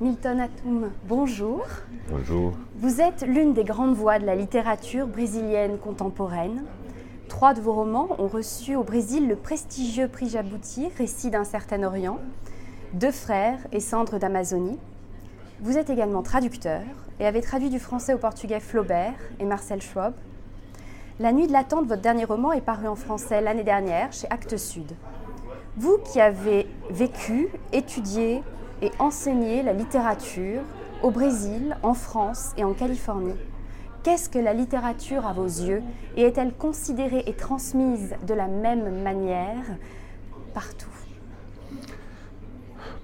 Milton Atum, bonjour. Bonjour. Vous êtes l'une des grandes voix de la littérature brésilienne contemporaine. Trois de vos romans ont reçu au Brésil le prestigieux prix Jabouti, Récit d'un certain Orient, Deux frères et Cendres d'Amazonie. Vous êtes également traducteur et avez traduit du français au portugais Flaubert et Marcel Schwab. La Nuit de l'attente, votre dernier roman, est paru en français l'année dernière chez Actes Sud. Vous qui avez vécu, étudié et enseigné la littérature au Brésil, en France et en Californie, Qu'est-ce que la littérature à vos yeux et est-elle considérée et transmise de la même manière partout?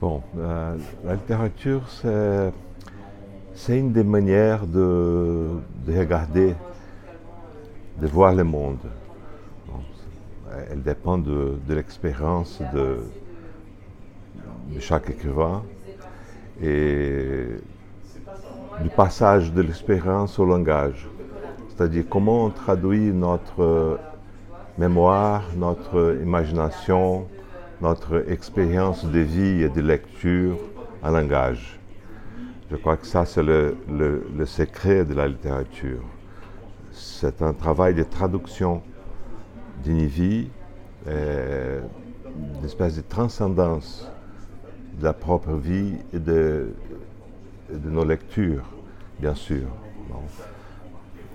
Bon, euh, la littérature, c'est, une des manières de, de, regarder, de voir le monde. Elle dépend de, de l'expérience de chaque écrivain. Et du passage de l'expérience au langage. C'est-à-dire comment on traduit notre mémoire, notre imagination, notre expérience de vie et de lecture en langage. Je crois que ça, c'est le, le, secret de la littérature. C'est un travail de traduction d'une vie, une espèce de transcendance de la propre vie et de, nos lectures, bien sûr.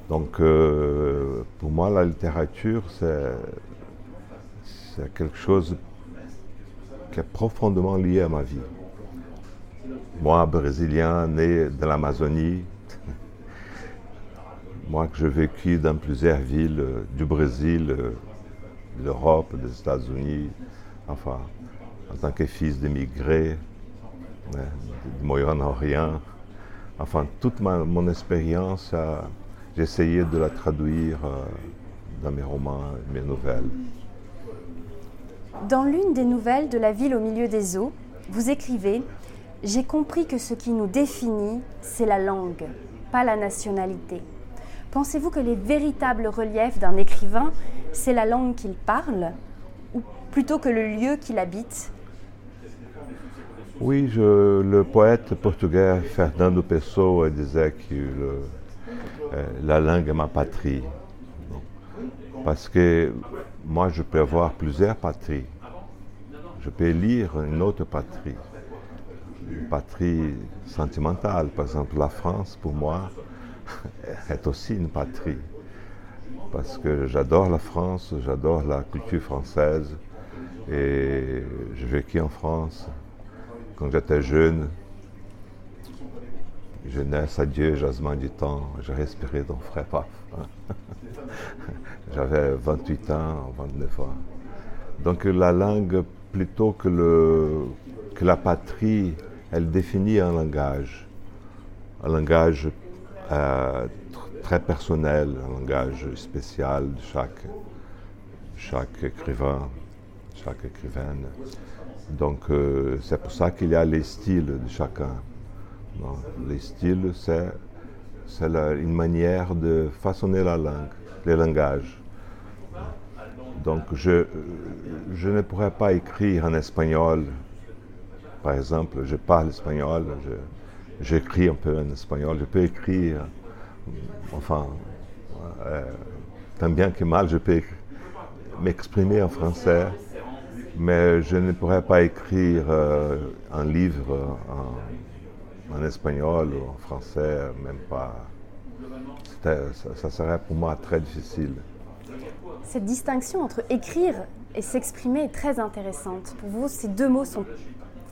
Donc, euh, pour moi, la littérature, c'est quelque chose qui est profondément lié à ma vie. Moi, brésilien, né de l'Amazonie, moi que j'ai vécu dans plusieurs villes du Brésil, de l'Europe, des États-Unis, enfin, en tant que fils d'immigrés, du Moyen-Orient. Enfin, toute mon expérience, essayé de la traduire euh, dans mes romans, mes nouvelles. Dans l'une des nouvelles de La ville au milieu des eaux, vous écrivez J'ai compris que ce qui nous définit, c'est la langue, pas la nationalité. Pensez-vous que les véritables reliefs d'un écrivain, c'est la langue qu'il parle, ou plutôt que le lieu qu'il habite oui, le poète portugais Fernando Pessoa disait que euh, la langue est ma patrie. Parce que moi, je peux avoir plusieurs patries. Je peux lire une autre patrie, une patrie sentimentale. Par exemple, la France, pour moi, est aussi une patrie. Parce que j'adore la France, j'adore la culture française. Et j'ai vécu en France quand j'étais jeune, jeunesse, adieu, jasmin du temps, je respirais dans frais paf. J'avais 28 ans, 29 ans. Donc la langue, plutôt que, la patrie, elle définit un langage. Un langage euh, très personnel, un langage spécial de chaque écrivain, chaque écrivaine. Donc euh, c'est pour ça qu'il y a les styles de chacun. Les styles, c'est, c'est une manière de façonner la langue, le langage. Donc je, je ne pourrais pas écrire en espagnol. Par exemple, je parle espagnol, je, j'écris un peu en espagnol, je peux écrire, enfin, euh, tant bien que mal, je peux m'exprimer en français mais je ne pourrais pas écrire euh, un livre en, en, espagnol ou en français, même pas. Ça, ça, serait pour moi très difficile. Cette distinction entre écrire et s'exprimer est très intéressante. Pour vous, ces deux mots sont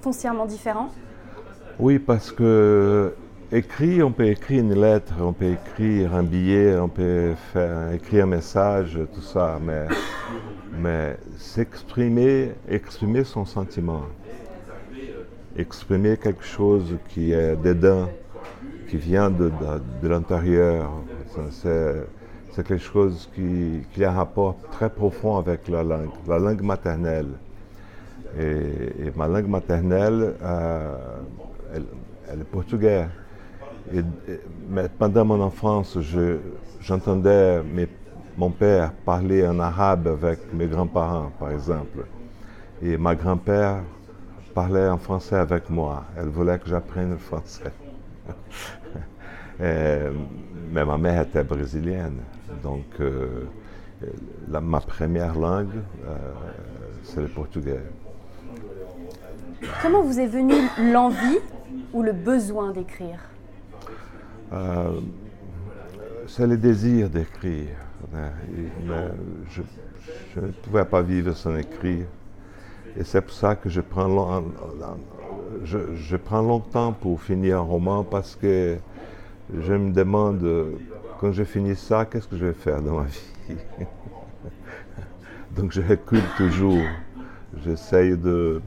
foncièrement différents? Oui, parce que écrire, on peut écrire une lettre, on peut écrire un billet, on peut faire, écrire un message, tout ça, mais mais s'exprimer, exprimer son sentiment, exprimer quelque chose qui est dedans, qui vient de, l'intérieur, c'est quelque chose qui, a un rapport très profond avec la langue, la langue maternelle. Et, ma langue maternelle, euh, elle, est portugaise. Mais pendant mon enfance, j'entendais mes mon père parlait en arabe avec mes grands-parents, par exemple. Et ma grand-père parlait en français avec moi. Elle voulait que j'apprenne le français. mais ma mère était brésilienne, donc euh, ma première langue, euh, c'est le portugais. Comment vous est venue l'envie ou le besoin d'écrire? Euh, C'est le désir d'écrire. Je, je, ne pouvais pas vivre sans écrire. Et c'est pour ça que je prends, je, je prends longtemps pour finir un roman parce que je me demande, quand je finis ça, qu'est-ce que je vais faire dans ma vie? Donc je recule toujours. J'essaye de...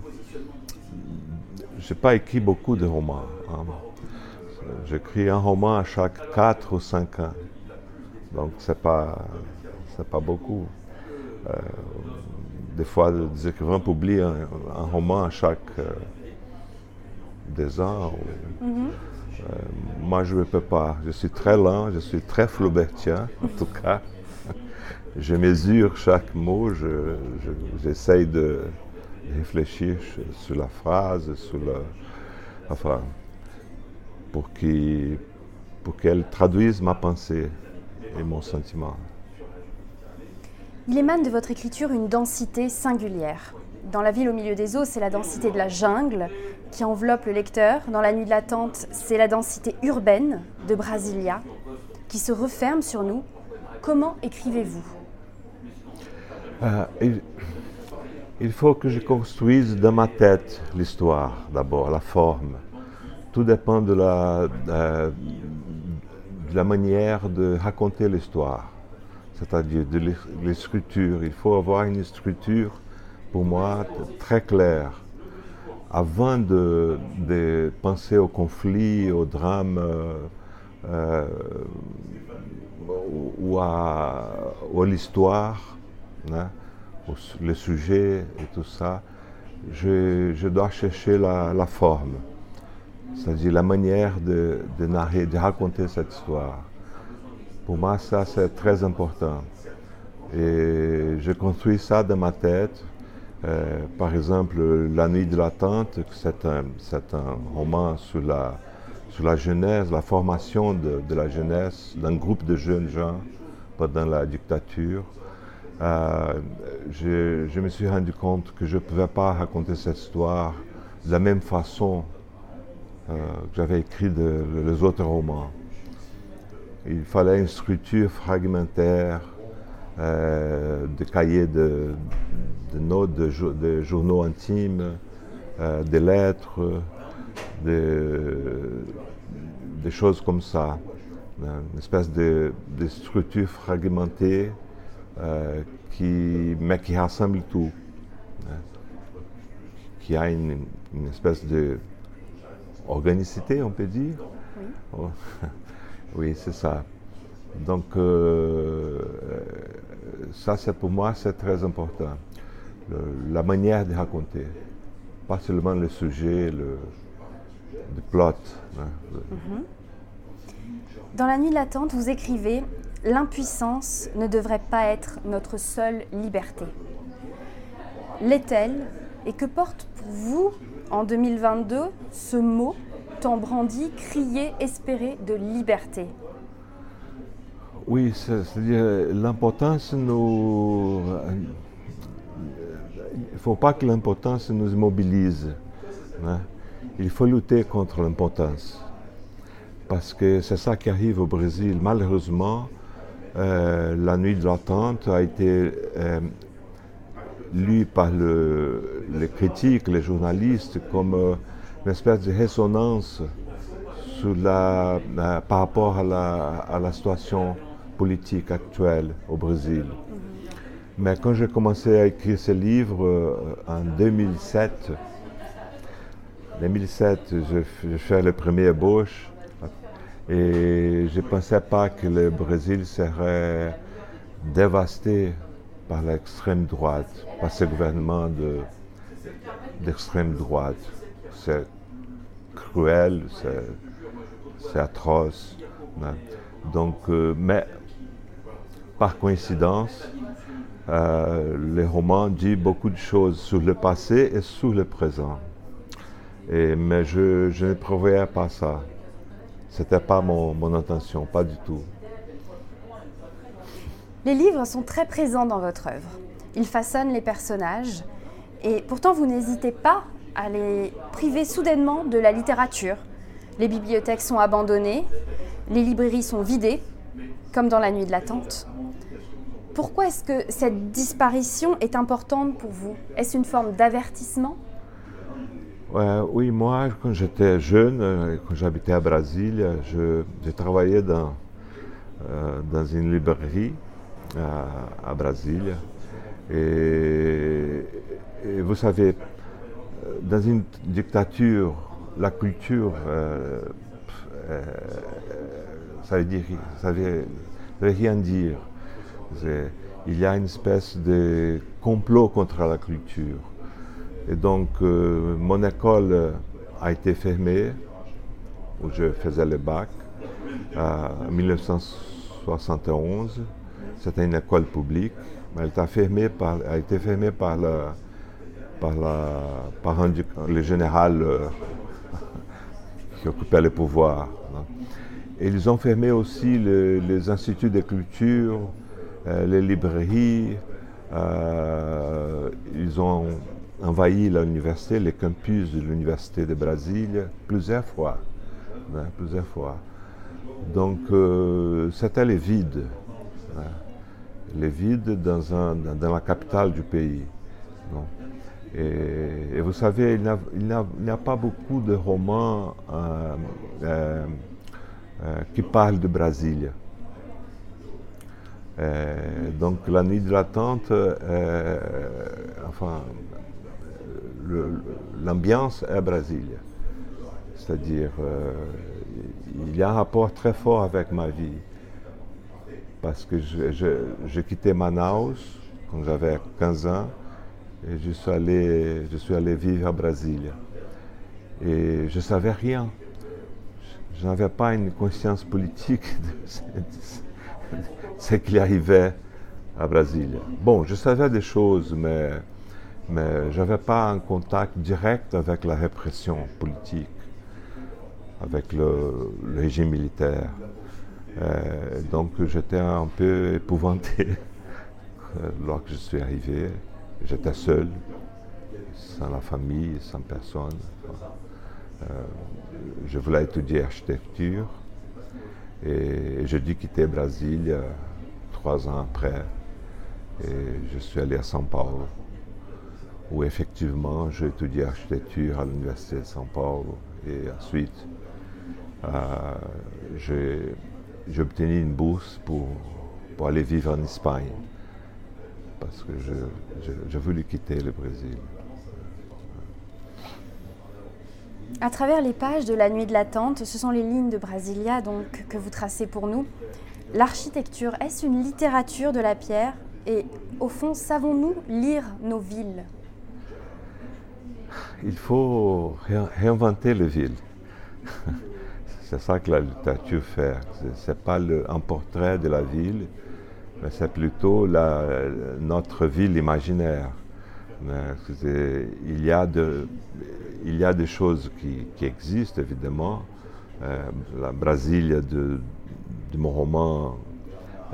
Je n'ai pas écrit beaucoup de romans. Hein. J'écris un roman à chaque 4 ou 5 ans. Donc c'est pas, c'est pas beaucoup. Euh, des fois, des écrivains publient un, roman à chaque euh, deux ans. Mm-hmm. Euh, moi, je ne peux pas. Je suis très lent, je suis très flaubertien, en tout cas. je mesure chaque mot, j'essaye de réfléchir sur la phrase, sur le, enfin, pour qu'elle traduise ma pensée et mon sentiment. Il émane de votre écriture une densité singulière. Dans La ville au milieu des eaux, c'est la densité de la jungle qui enveloppe le lecteur. Dans La nuit de l'attente, c'est la densité urbaine de Brasilia qui se referme sur nous. Comment écrivez-vous? Euh, il, faut que je construise dans ma tête l'histoire d'abord, la forme. Tout dépend de la, de la manière de raconter l'histoire c'est-à-dire de l'écriture. Il faut avoir une structure, pour moi, très claire. Avant de, penser au conflit, au drame euh, euh, ou à, l'histoire, hein, le sujet et tout ça, je, dois chercher la, forme, c'est-à-dire la manière de, narrer, de raconter cette histoire. Pour moi, ça, c'est très important. Et je construis ça dans ma tête. Euh, par exemple, La Nuit de l'attente, c'est un, un, roman sur la, sur la jeunesse, la formation de, la jeunesse d'un groupe de jeunes gens pendant la dictature. Euh, je, me suis rendu compte que je ne pouvais pas raconter cette histoire de la même façon j'avais écrit de, les autres romans. Il fallait une structure fragmentaire, euh, de cahiers de, notes, de, journaux intimes, euh, des lettres, des, choses comme ça. Une espèce de, structure fragmentée, euh, qui, mais qui rassemble tout. Hein. Qui a une, espèce de organicité, on peut dire. Oh. Oui, c'est ça. Donc, euh, ça, c'est pour moi, c'est très important. la manière de raconter, pas seulement le sujet, le, plot. Hein, mhm. Dans La nuit de l'attente, vous écrivez L'impuissance ne devrait pas être notre seule liberté. L'est-elle Et que porte vous, en 2022, ce mot tant brandi, crier, espérer de liberté Oui, c'est-à-dire l'importance nous... Il ne faut pas que l'importance nous immobilise. Hein. Il faut lutter contre l'importance. Parce que c'est ça qui arrive au Brésil. Malheureusement, euh, la nuit de l'attente a été euh, lue par les critiques, les journalistes, comme euh, une espèce de résonance la, par rapport à la, situation politique actuelle au Brésil. Mais quand j'ai commencé à écrire ce livre euh, en 2007, 2007, je, fais le premier ébauche et je ne pensais pas que le Brésil serait dévasté par l'extrême droite, par ce gouvernement d'extrême droite c'est cruel, c'est atroce. Hein. Euh, mais par coïncidence, euh, les romans disent beaucoup de choses sur le passé et sur le présent. Mais je, ne prévoyais pas ça. C'était pas mon intention, pas du tout. Les livres sont très présents dans votre œuvre. Ils façonnent les personnages et pourtant vous n'hésitez pas à les priver soudainement de la littérature. Les bibliothèques sont abandonnées, les librairies sont vidées, comme dans la nuit de l'attente. Pourquoi est-ce que cette disparition est importante pour vous? Est-ce une forme d'avertissement? Oui, moi, quand j'étais jeune, euh, quand j'habitais à Brasilia, travaillais dans, euh, dans une librairie à, à. Et, vous savez, dans une dictature, la culture, euh, euh, ça veut dire, ça veut rien dire. Il y a une espèce de complot contre la culture. Et donc, euh, mon école a été fermée, où je faisais le bac, en 1971. C'était une école publique, mais elle, a, été fermée par, le, la, par le général euh, qui occupait le pouvoir. Et ils ont fermé aussi le, les instituts de culture, euh, les librairies. Euh, ils ont envahi l'université, les campus de l'université de Brasilia, plusieurs fois. Hein, plusieurs fois. Donc, c'était les vides. Hein, les vides dans, la capitale du pays. Et, vous savez, il n'y a, pas beaucoup de romans euh, euh, euh, qui parlent de Brasilia. donc la nuit de l'attente, enfin, l'ambiance est Brasilia. C'est-à-dire, il y a un rapport très fort avec ma vie. Parce que j'ai quitté Manaus quand j'avais 15 ans et je suis allé, je vivre à Brasilia. Et je ne savais rien. Je n'avais pas une conscience politique de ce qui arrivait à Brasilia. Bon, je savais des choses, mais, mais je n'avais pas un contact direct avec la répression politique, avec le régime militaire. Euh, donc j'étais un peu épouvanté lorsque je suis arrivé. J'étais seul, sans la famille, sans personne. Euh, je voulais étudier architecture et j'ai dû quitter Brésil euh, trois ans après. Et je suis allé à São Paulo, où effectivement j'ai étudié architecture à l'Université de São Paulo. Et ensuite, j'ai obtenu une bourse pour, pour aller vivre en Espagne parce que je, je, je voulais quitter le Brésil. À travers les pages de La Nuit de l'attente, ce sont les lignes de Brasilia donc, que vous tracez pour nous. L'architecture, est-ce une littérature de la pierre? Et au fond, savons-nous lire nos villes? Il faut réinventer les villes. C'est ça que la littérature fait. Ce n'est pas un portrait de la ville, c'est plutôt notre ville imaginaire. Il y, a des choses qui, existent, évidemment. Euh, la Brasilia de, mon roman,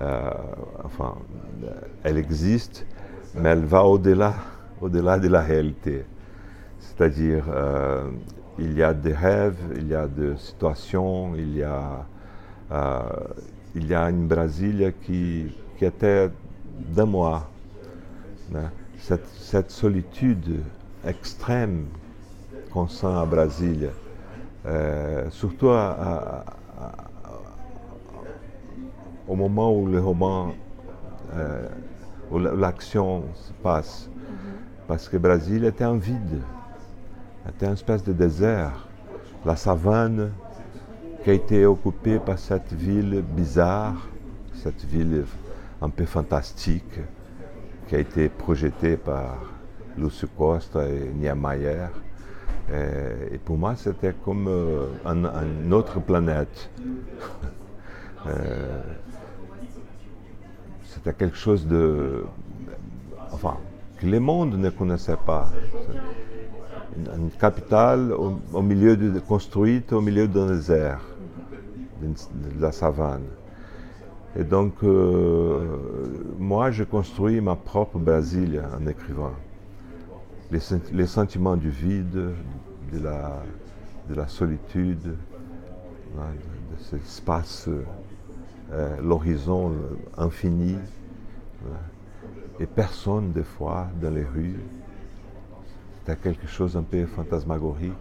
euh, enfin, elle existe, mais elle va au-delà, au-delà de la réalité. C'est-à-dire, euh, il y a des rêves, il y a des situations, il y a, euh, il y a une Brasilia qui, qui était de moi. Cette, cette, solitude extrême qu'on sent à Brasilia, euh, surtout à, à, à, au moment où le roman, euh, où l'action se passe. Mm -hmm. Parce que Brasilia était un vide, était une espèce de désert. La savane qui a été occupée par cette ville bizarre, cette ville un peu fantastique qui a été projeté par Lúcio Costa et Niemeyer. Et, et pour moi, c'était comme euh, un, une autre planète. euh, c'était quelque chose de. Enfin, que le monde ne connaissait pas. Une, capitale au, milieu construite au milieu d'un désert, de la savane. Et donc, euh, moi, je construis ma propre Brasilia en écrivant. Les, sen- les sentiments du vide, de la, de la solitude, hein, de, cet espace, euh, l'horizon infini, voilà. et personne, des fois, dans les rues. C'était quelque chose un peu fantasmagorique.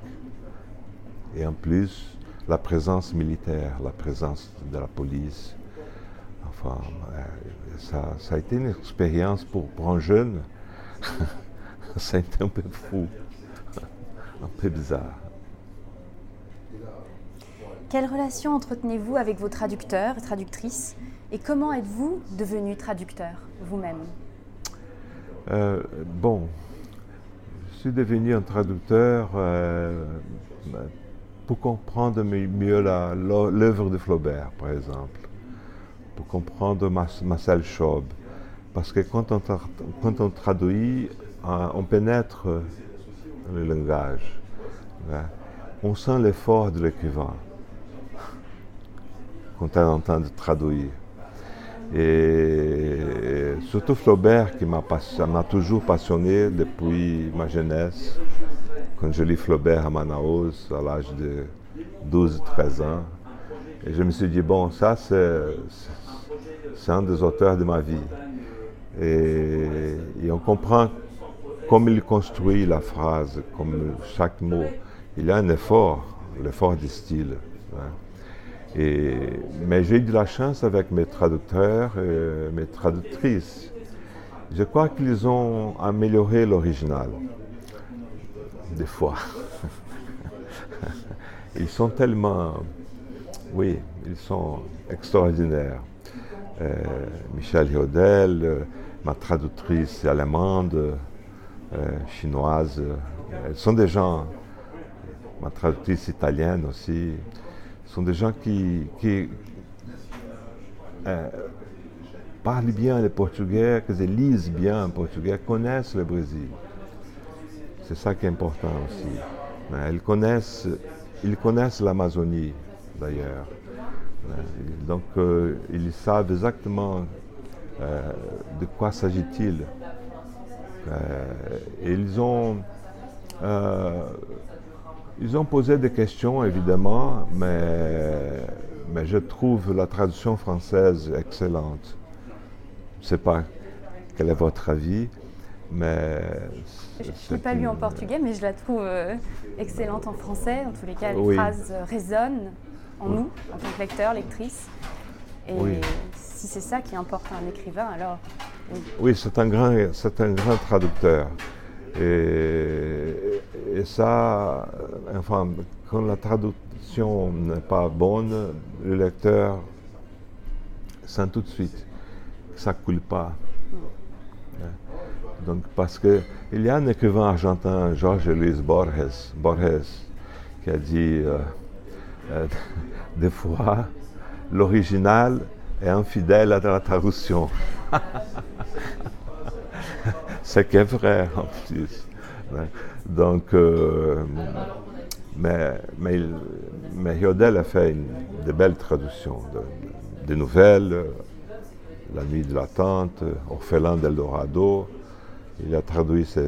Et en plus, la présence militaire, la présence de la police. Enfin, euh, ça, ça a été une expérience pour, pour un jeune. ça a été un peu fou, un peu bizarre. Quelle relation entretenez-vous avec vos traducteurs et traductrices? Et comment êtes-vous devenu traducteur vous-même? Euh, bon, je suis devenu un traducteur euh, pour comprendre mi- mieux l'œuvre de Flaubert, par exemple, pour comprendre Marcel Schaub. Parce que quand on, traduit, euh, on pénètre le langage. hein. On sent l'effort de l'écrivain quand on est en train de traduire. Et surtout Flaubert qui m'a toujours passionné depuis ma jeunesse. Quand je lis Flaubert à Manaus, à l'âge de 12-13 ans. Et je me suis dit, bon, ça c'est, un des auteurs de ma vie. Et, et on comprend comme il construit la phrase, comme chaque mot. Il y a un effort, l'effort du style. hein. Mais j'ai eu de la chance avec mes traducteurs et mes traductrices. Je crois qu'ils ont amélioré l'original, des fois. ils sont tellement, oui, ils sont extraordinaires. Euh, Michel Hiodel, euh, ma traductrice allemande, euh, chinoise, elles sont des gens, ma traductrice italienne aussi, sont des gens qui, qui euh, parlent bien le portugais, que ils lisent bien le portugais, connaissent le Brésil. C'est ça qui est important aussi. Ils connaissent, l'Amazonie d'ailleurs. Euh, Donc euh, ils savent exactement de quoi s'agit-il. Ils ont ils ont posé des questions, évidemment, mais, mais je trouve la traduction française excellente. Je ne sais pas quel est votre avis, mais... Je c'est n'ai pas lu en portugais, mais je la trouve euh, excellente en français. En tous les cas, les Oui. phrases résonnent en Oui. nous, en tant que lecteur, lectrice. Et Oui. si c'est ça qui importe à un écrivain, alors oui. C'est un grand, c'est un grand traducteur. Et, et ça, euh, enfin, quand la traduction n'est pas bonne, le lecteur sent tout de suite que ça coule pas. Hein? Donc, parce que il y a un écrivain argentin, Jorge Luis Borges, Borges qui a dit euh, euh, des fois l'original est infidèle à la traduction. C'est qui est vrai en plus. Hein. Donc, euh, mais, mais, mais Yodel a fait une- de belles traductions de, de nouvelles, euh, La nuit de l'attente, Orphelin d'Eldorado. Il a traduit ces,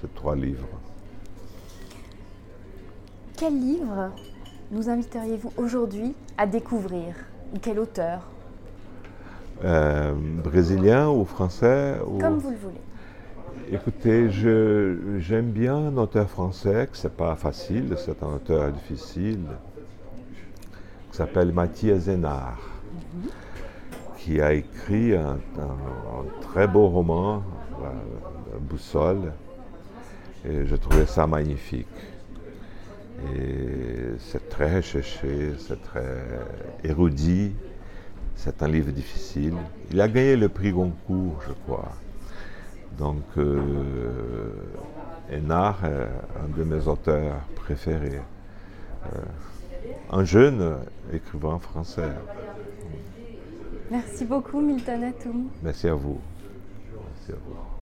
ces trois livres. Quel livre nous inviteriez-vous aujourd'hui à découvrir? Ou quel auteur? Euh, brésilien ou français ou... Comme vous le voulez. Écoutez, j'aime bien un auteur français, que c'est pas facile, c'est un auteur difficile, qui s'appelle Mathias Zénard, qui a écrit un, très beau roman, Boussole, et je trouvais ça magnifique. Et c'est très recherché, c'est très érudit, c'est un livre difficile. Il a gagné le prix Goncourt, je crois. Donc, euh, Hénard est un de mes auteurs préférés. Euh, un jeune écrivain français. Merci beaucoup, Milton Atum. Merci à vous. Merci à vous.